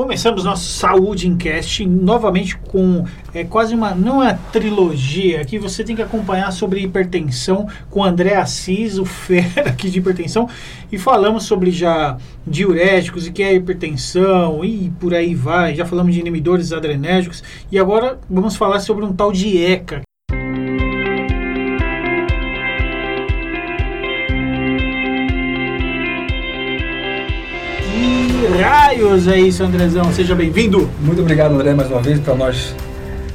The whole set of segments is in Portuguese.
Começamos nosso Saúde em Cast novamente com é, quase uma, não é trilogia, aqui você tem que acompanhar sobre hipertensão com André Assis, o fera aqui de hipertensão, e falamos sobre já diuréticos e que é hipertensão e por aí vai, já falamos de inibidores adrenérgicos e agora vamos falar sobre um tal de ECA, raios é isso, Andrezão. Seja bem-vindo. Muito obrigado, André, mais uma vez, para nós,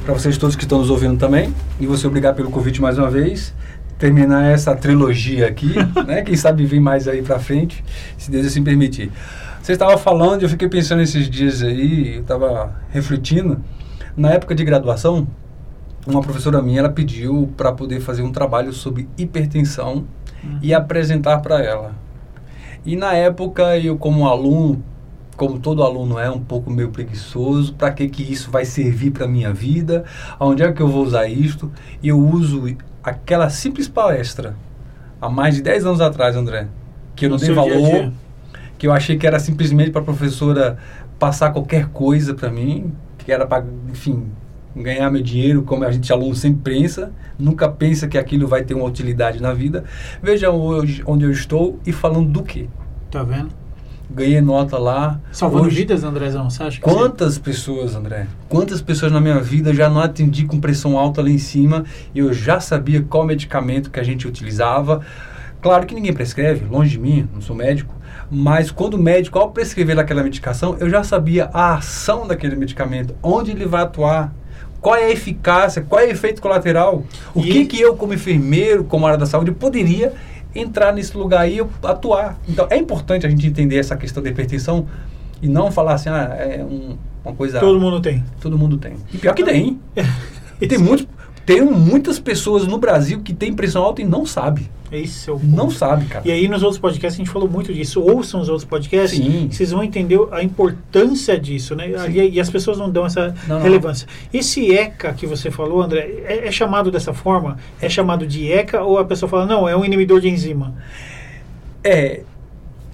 para vocês todos que estão nos ouvindo também. E você obrigado pelo convite mais uma vez. Terminar essa trilogia aqui, né? Quem sabe vir mais aí para frente, se Deus assim permitir. Você estava falando, eu fiquei pensando esses dias aí, eu estava refletindo. Na época de graduação, uma professora minha, ela pediu para poder fazer um trabalho sobre hipertensão uhum. e apresentar para ela. E na época, eu como aluno, como todo aluno é, um pouco meio preguiçoso, para que que isso vai servir para minha vida? Aonde é que eu vou usar isto? E eu uso aquela simples palestra há mais de 10 anos atrás, André, que eu não dei valor, dia dia. que eu achei que era simplesmente para a professora passar qualquer coisa para mim, que era para, enfim, ganhar meu dinheiro, como a gente aluno sempre pensa, nunca pensa que aquilo vai ter uma utilidade na vida. Veja hoje onde eu estou e falando do quê? Tá vendo? Ganhei nota lá. Salvando Hoje, vidas, Andrezão, você acha Quantas sim? pessoas, André? Quantas pessoas na minha vida já não atendi com pressão alta lá em cima e eu já sabia qual medicamento que a gente utilizava. Claro que ninguém prescreve, longe de mim, não sou médico, mas quando o médico, ao prescrever aquela medicação, eu já sabia a ação daquele medicamento, onde ele vai atuar, qual é a eficácia, qual é o efeito colateral, o e que, que eu, como enfermeiro, como área da saúde, poderia entrar nesse lugar aí e atuar. Então é importante a gente entender essa questão da hipertensão e não falar assim, ah, é um, uma coisa. Todo mundo tem. Todo mundo tem. E pior que tem. e tem muitos. Tem muitas pessoas no Brasil que têm pressão alta e não sabe. Esse é o Não sabe, cara. E aí nos outros podcasts a gente falou muito disso. Ouçam os outros podcasts, Sim. vocês vão entender a importância disso, né? E, e, as pessoas não dão essa não, relevância. Não. Esse ECA que você falou, André, é, é, chamado dessa forma? É chamado de ECA ou a pessoa fala, não, é um inibidor de enzima? É.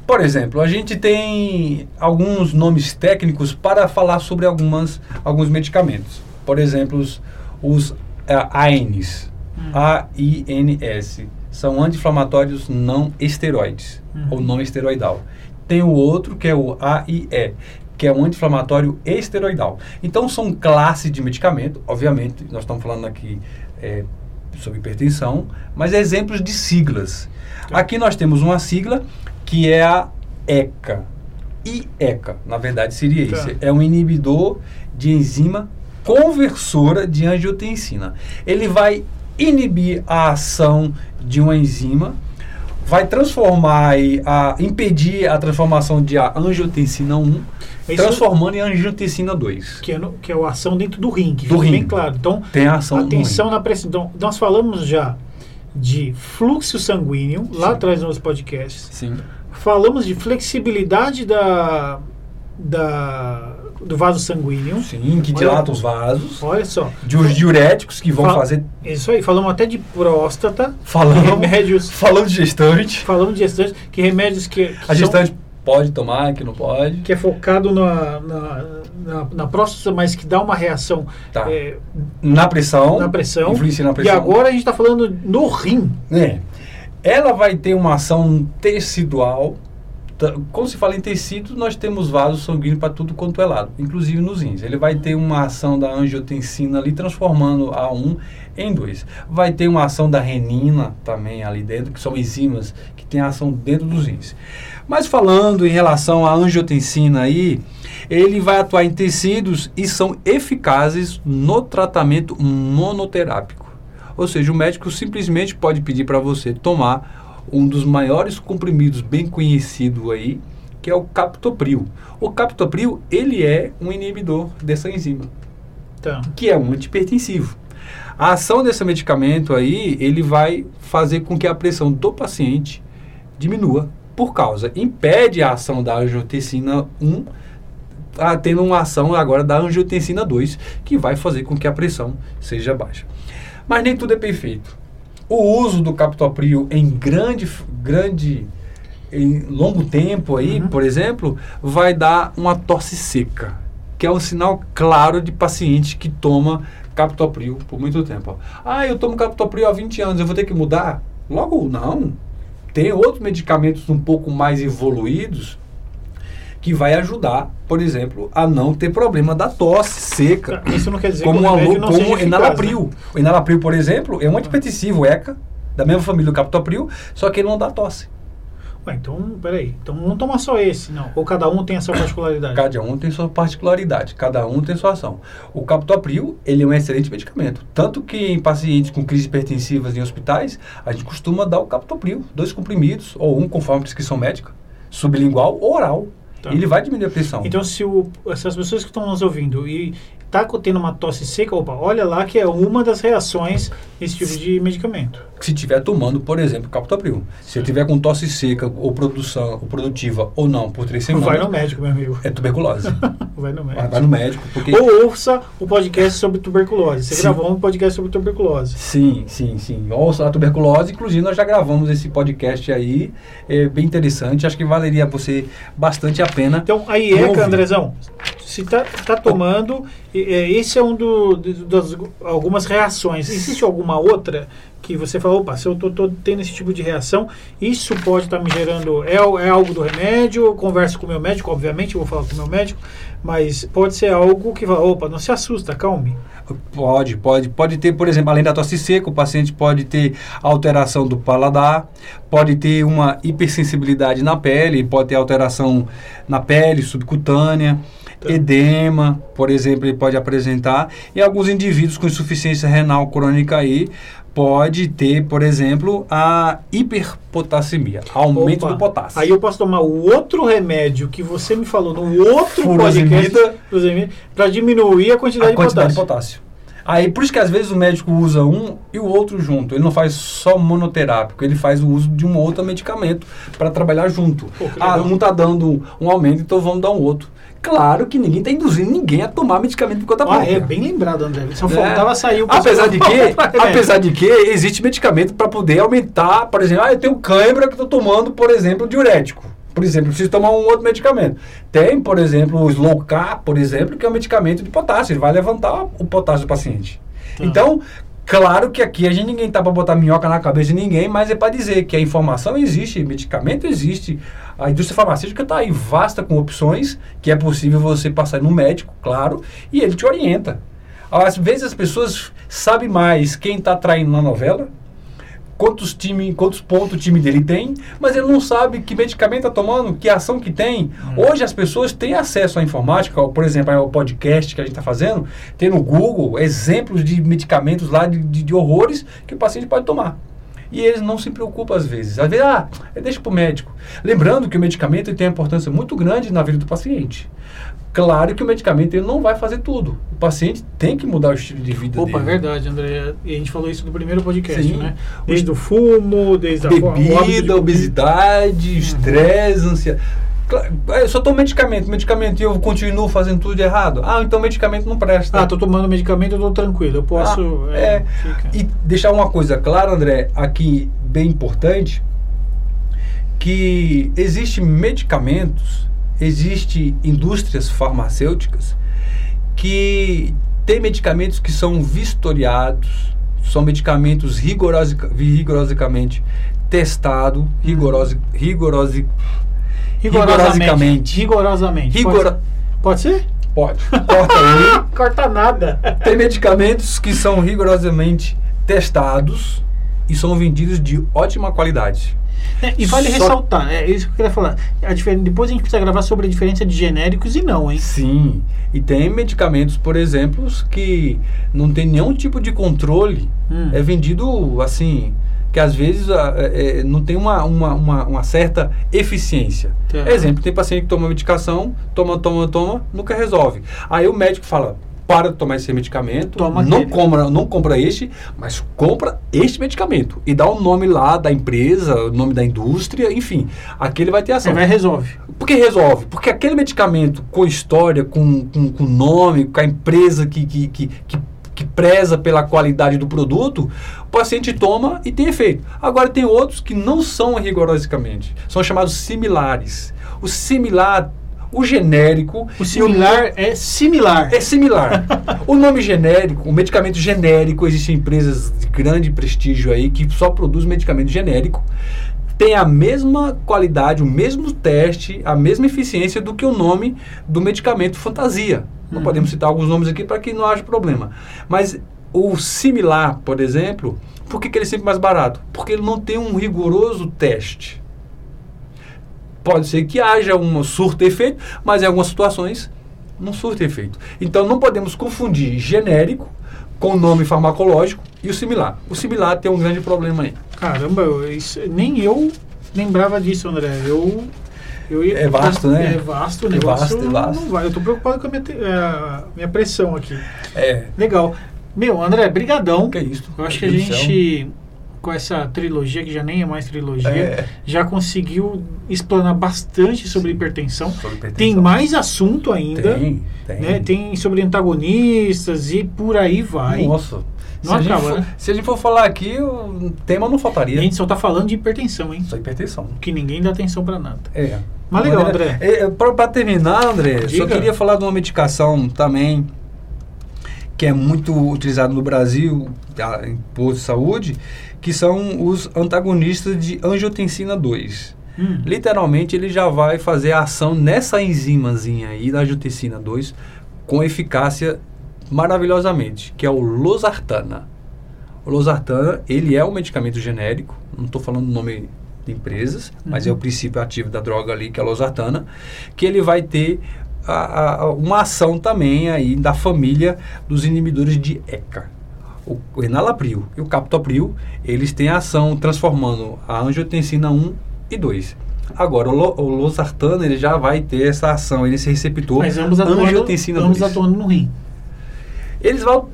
Por exemplo, a gente tem alguns nomes técnicos para falar sobre algumas, alguns medicamentos. Por exemplo, os, os AINs, hum. A-I-N-S, são anti-inflamatórios não esteroides, hum. ou não esteroidal. Tem o outro que é o AIE, que é um anti-inflamatório esteroidal. Então são classes de medicamento, obviamente, nós estamos falando aqui é, sobre hipertensão, mas exemplos de siglas. Tá. Aqui nós temos uma sigla que é a ECA. IECA, na verdade seria tá. isso. É um inibidor de enzima conversora de angiotensina. Ele vai inibir a ação de uma enzima, vai transformar e a, impedir a transformação de a angiotensina 1, é transformando em angiotensina 2. Que é, no, que é a ação dentro do rim, que do rim. bem claro. Então, tem ação atenção na pressão. Então, nós falamos já de fluxo sanguíneo, lá Sim. atrás nos podcasts. Sim. Falamos de flexibilidade da, da do vaso sanguíneo. Sim, que dilata os vasos. Olha só. De os diuréticos que vão Fal fazer. Isso aí, falamos até de próstata. Falamos. Remédios. Falamos de gestante. Falamos de gestante, que remédios que. que a gestante pode tomar, que não pode. Que é focado na, na, na, na próstata, mas que dá uma reação. Tá. É, na pressão. Na pressão. Influencia na pressão. E agora a gente está falando no rim. É. Ela vai ter uma ação tecidual quando se fala em tecido, nós temos vasos sanguíneos para tudo quanto é lado, inclusive nos rins. Ele vai ter uma ação da angiotensina ali, transformando a 1 em 2. Vai ter uma ação da renina também ali dentro, que são enzimas que têm ação dentro dos rins. Mas falando em relação à angiotensina aí, ele vai atuar em tecidos e são eficazes no tratamento monoterápico. Ou seja, o médico simplesmente pode pedir para você tomar um dos maiores comprimidos bem conhecido aí, que é o captopril. O captopril, ele é um inibidor dessa enzima, tá. que é um antipertensivo. A ação desse medicamento aí, ele vai fazer com que a pressão do paciente diminua, por causa, impede a ação da angiotensina 1, a, tendo uma ação agora da angiotensina 2, que vai fazer com que a pressão seja baixa. Mas nem tudo é perfeito o uso do captopril em grande, grande em longo tempo aí, Uhum. por exemplo, vai dar uma tosse seca, que é um sinal claro de paciente que toma captopril por muito tempo. Ah, eu tomo captopril há 20 anos, eu vou ter que mudar? Logo, não. Tem outros medicamentos um pouco mais evoluídos que vai ajudar, por exemplo, a não ter problema da tosse seca. Isso não quer dizer Como, que o remédio não como seja enalapril. né? O enalapril, por exemplo, é um antipertensivo ECA, da mesma família do captopril, só que ele não dá tosse. Ué, então, peraí. Então não toma só esse, não. Ou cada um tem a sua particularidade. Cada um tem sua particularidade, cada um tem sua ação. O captopril, ele é um excelente medicamento. Tanto que em pacientes com crises hipertensivas em hospitais, a gente costuma dar o captopril, dois comprimidos, ou um conforme prescrição médica, sublingual ou oral. Tá. Ele vai diminuir a pressão. Então, se, o, se as pessoas que estão nos ouvindo e tá tendo uma tosse seca, opa, olha lá que é uma das reações desse tipo de medicamento. Se estiver tomando, por exemplo, captopril. Se eu tiver com tosse seca ou produção, ou produtiva ou não por três semanas, Vai no médico, meu amigo. é tuberculose. Vai no médico. vai no médico, porque Ou ouça o podcast sobre tuberculose. Você Sim. gravou um podcast sobre tuberculose. Sim, sim, sim. Ouça a tuberculose, inclusive nós já gravamos esse podcast aí, é bem interessante, acho que valeria você bastante a pena. Então, a Vamos IECA, ouvir. Andrezão, se tá, tá tomando, e- é, esse é um do- das algumas reações. Existe alguma outra que você fala, opa, se eu tô, tô tendo esse tipo de reação, isso pode estar me gerando, é, é algo do remédio, eu converso com o meu médico, obviamente, vou falar com o meu médico, mas pode ser algo que fala, opa, não se assusta, calme. Pode, pode, pode ter, por exemplo, além da tosse seca, o paciente pode ter alteração do paladar, pode ter uma hipersensibilidade na pele, pode ter alteração na pele subcutânea, Tá. Edema, por exemplo, ele pode apresentar. E alguns indivíduos com insuficiência renal crônica aí pode ter, por exemplo, a hiperpotassemia, aumento Opa, do potássio. Aí eu posso tomar o outro remédio que você me falou no outro Furosemida. podcast, para diminuir a quantidade, a quantidade de de potássio. potássio. Aí, por isso que às vezes o médico usa um e o outro junto. Ele não faz só monoterápico, ele faz o uso de um outro medicamento para trabalhar junto. Pô, ah, um está dando um aumento, então vamos dar um outro. Claro que ninguém está induzindo ninguém a tomar medicamento por conta Ah, própria. é bem lembrado, André. Só É. faltava sair o Apesar de que, Remédio. apesar de que existe medicamento para poder aumentar, por exemplo, ah, eu tenho cãibra que estou tomando, por exemplo, diurético. Por exemplo, preciso tomar um outro medicamento. Tem, por exemplo, o Slow K, por exemplo, que é um medicamento de potássio. Ele vai levantar o potássio do paciente. Tá. Então, claro que aqui a gente ninguém tá para botar minhoca na cabeça de ninguém, mas é para dizer que a informação existe, medicamento existe. A indústria farmacêutica está aí vasta com opções que é possível você passar no médico, claro, e ele te orienta. Às vezes as pessoas sabem mais quem está traindo na novela, quantos, time, quantos pontos o time dele tem, mas ele não sabe que medicamento está tomando, que ação que tem. Hoje as pessoas têm acesso à informática, por exemplo, ao podcast que a gente está fazendo, tem no Google exemplos de medicamentos lá de, de, de horrores que o paciente pode tomar. E eles não se preocupam às vezes. Às vezes, ah, deixa para o médico. Lembrando que o medicamento tem uma importância muito grande na vida do paciente. Claro que o medicamento ele não vai fazer tudo. O paciente tem que mudar o estilo de vida Opa, é dele. verdade, André. E a gente falou isso no primeiro podcast, Sim. né? Desde o fumo, desde a Bebida, obesidade, estresse, ansiedade. Claro, Eu só tomo medicamento, medicamento e eu continuo fazendo tudo de errado. Ah, então medicamento não presta. Ah, tô tomando medicamento, eu tô tranquilo. Eu posso. Ah, é. fica. E deixar uma coisa clara, André, aqui bem importante, que existe medicamentos, existe indústrias farmacêuticas que tem medicamentos que são vistoriados, são medicamentos rigorosi- rigorosamente testados, rigorosamente. Rigorosamente. rigora, Pode ser? pode, corta aí. Corta nada. Tem medicamentos que são rigorosamente testados e são vendidos de ótima qualidade. É, e vale Só- ressaltar, é isso que eu queria falar. A difer- Depois a gente precisa gravar sobre a diferença de genéricos e não, hein? Sim. E tem medicamentos, por exemplo, que não tem nenhum tipo de controle. Hum. É vendido assim, que às vezes ah, é, é, não tem uma, uma, uma, uma certa eficiência. Tá. Exemplo, tem paciente que toma medicação, toma, toma, toma, nunca resolve. Aí o médico fala, para de tomar esse medicamento, Toma não, aquele. compra, não compra este, mas compra este medicamento. E dá o nome lá da empresa, o nome da indústria, enfim. Aquele vai ter ação. vai e resolve. Por que resolve? Porque aquele medicamento com história, com, com, com nome, com a empresa que, que, que, que que preza pela qualidade do produto, o paciente toma e tem efeito. Agora tem outros que não são rigorosamente, são chamados similares. O similar o genérico. O similar o, é similar. É similar. o nome genérico, o medicamento genérico, existem empresas de grande prestígio aí que só produzem medicamento genérico. Tem a mesma qualidade, o mesmo teste, a mesma eficiência do que o nome do medicamento fantasia. Não uhum. podemos citar alguns nomes aqui para que não haja problema. Mas o similar, por exemplo, por que, que ele é sempre mais barato? Porque ele não tem um rigoroso teste. Pode ser que haja um surto efeito, mas em algumas situações não surto efeito. Então não podemos confundir genérico com o nome farmacológico e o similar. O similar tem um grande problema aí. Caramba, eu, isso, nem eu lembrava disso, André. Eu, eu é vasto, né? É vasto o negócio. É vasto, é vasto. Não vai. Eu estou preocupado com a minha, a minha pressão aqui. É. Legal. Meu, André, brigadão. Que é isso? Eu acho que a gente com essa trilogia, que já nem é mais trilogia, é. já conseguiu explanar bastante sobre hipertensão. sobre hipertensão. Tem mais assunto ainda. Tem, tem. Né? Tem sobre antagonistas e por aí vai. Nossa. Não se, acaba, a for, né? se a gente for falar aqui, o tema não faltaria. A gente só está falando de hipertensão, hein? Só hipertensão. Que ninguém dá atenção para nada. É. Mas legal, André. É, para terminar, André, Diga. só queria falar de uma medicação também que é muito utilizado no Brasil, em posto de saúde, que são os antagonistas de angiotensina 2. Hum. Literalmente, ele já vai fazer a ação nessa enzimazinha aí da angiotensina 2 com eficácia maravilhosamente, que é o losartana. O losartana, ele é um medicamento genérico, não estou falando o nome de empresas, uhum. mas é o princípio ativo da droga ali, que é a losartana, que ele vai ter a, a, uma ação também aí da família dos inibidores de ECA o, enalapril e o captopril, eles têm ação transformando a angiotensina 1 e 2. Agora, o, o losartano ele já vai ter essa ação, esse receptor Mas ambos atuando, angiotensina ambos 2. atuando no rim. Eles vão,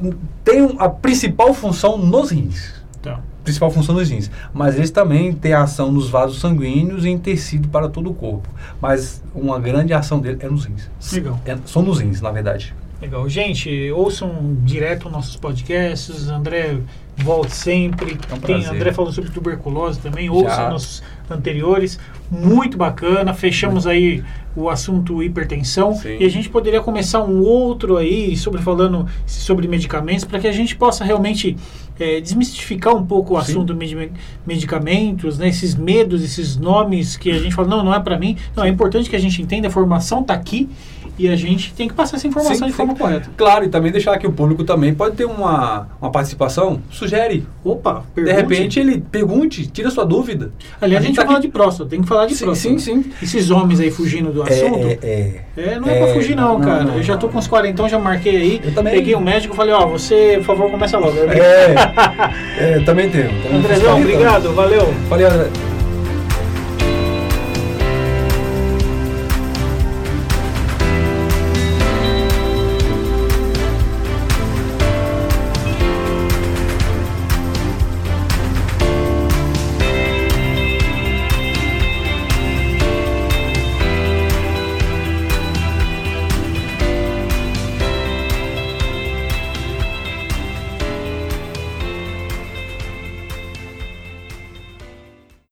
têm a principal função nos rins. Tá. Principal função nos rins. Mas eles também têm ação nos vasos sanguíneos e em tecido para todo o corpo. Mas uma grande ação dele é nos rins. Legal. É, são nos rins, na verdade. Legal. Gente, ouçam direto nossos podcasts. André, volte sempre. É um Tem André falou sobre tuberculose também. Ouçam nossos anteriores. Muito bacana. Fechamos aí o assunto hipertensão. Sim. E a gente poderia começar um outro aí sobre falando sobre medicamentos para que a gente possa realmente é, desmistificar um pouco o Sim. assunto de medicamentos, né, esses medos, esses nomes que a gente fala, não, não é para mim. Não, é importante que a gente entenda, a formação está aqui e a gente tem que passar essa informação sim, de forma correta. Claro, e também deixar que o público também pode ter uma, uma participação. Sugere. Opa, pergunte. De repente ele pergunte, tira sua dúvida. Aliás, a, gente, a gente tá fala de próstata, tem que falar de sim, próstata. Sim, sim. Esses homens aí fugindo do é, assunto. É, é, é não é, é pra fugir, não, não cara. Não, não, eu já tô com uns 40, então já marquei aí. Eu também. Peguei o um médico e falei, ó, você, por favor, começa logo. É, é também tenho. Andrezão, obrigado, valeu. Valeu, André.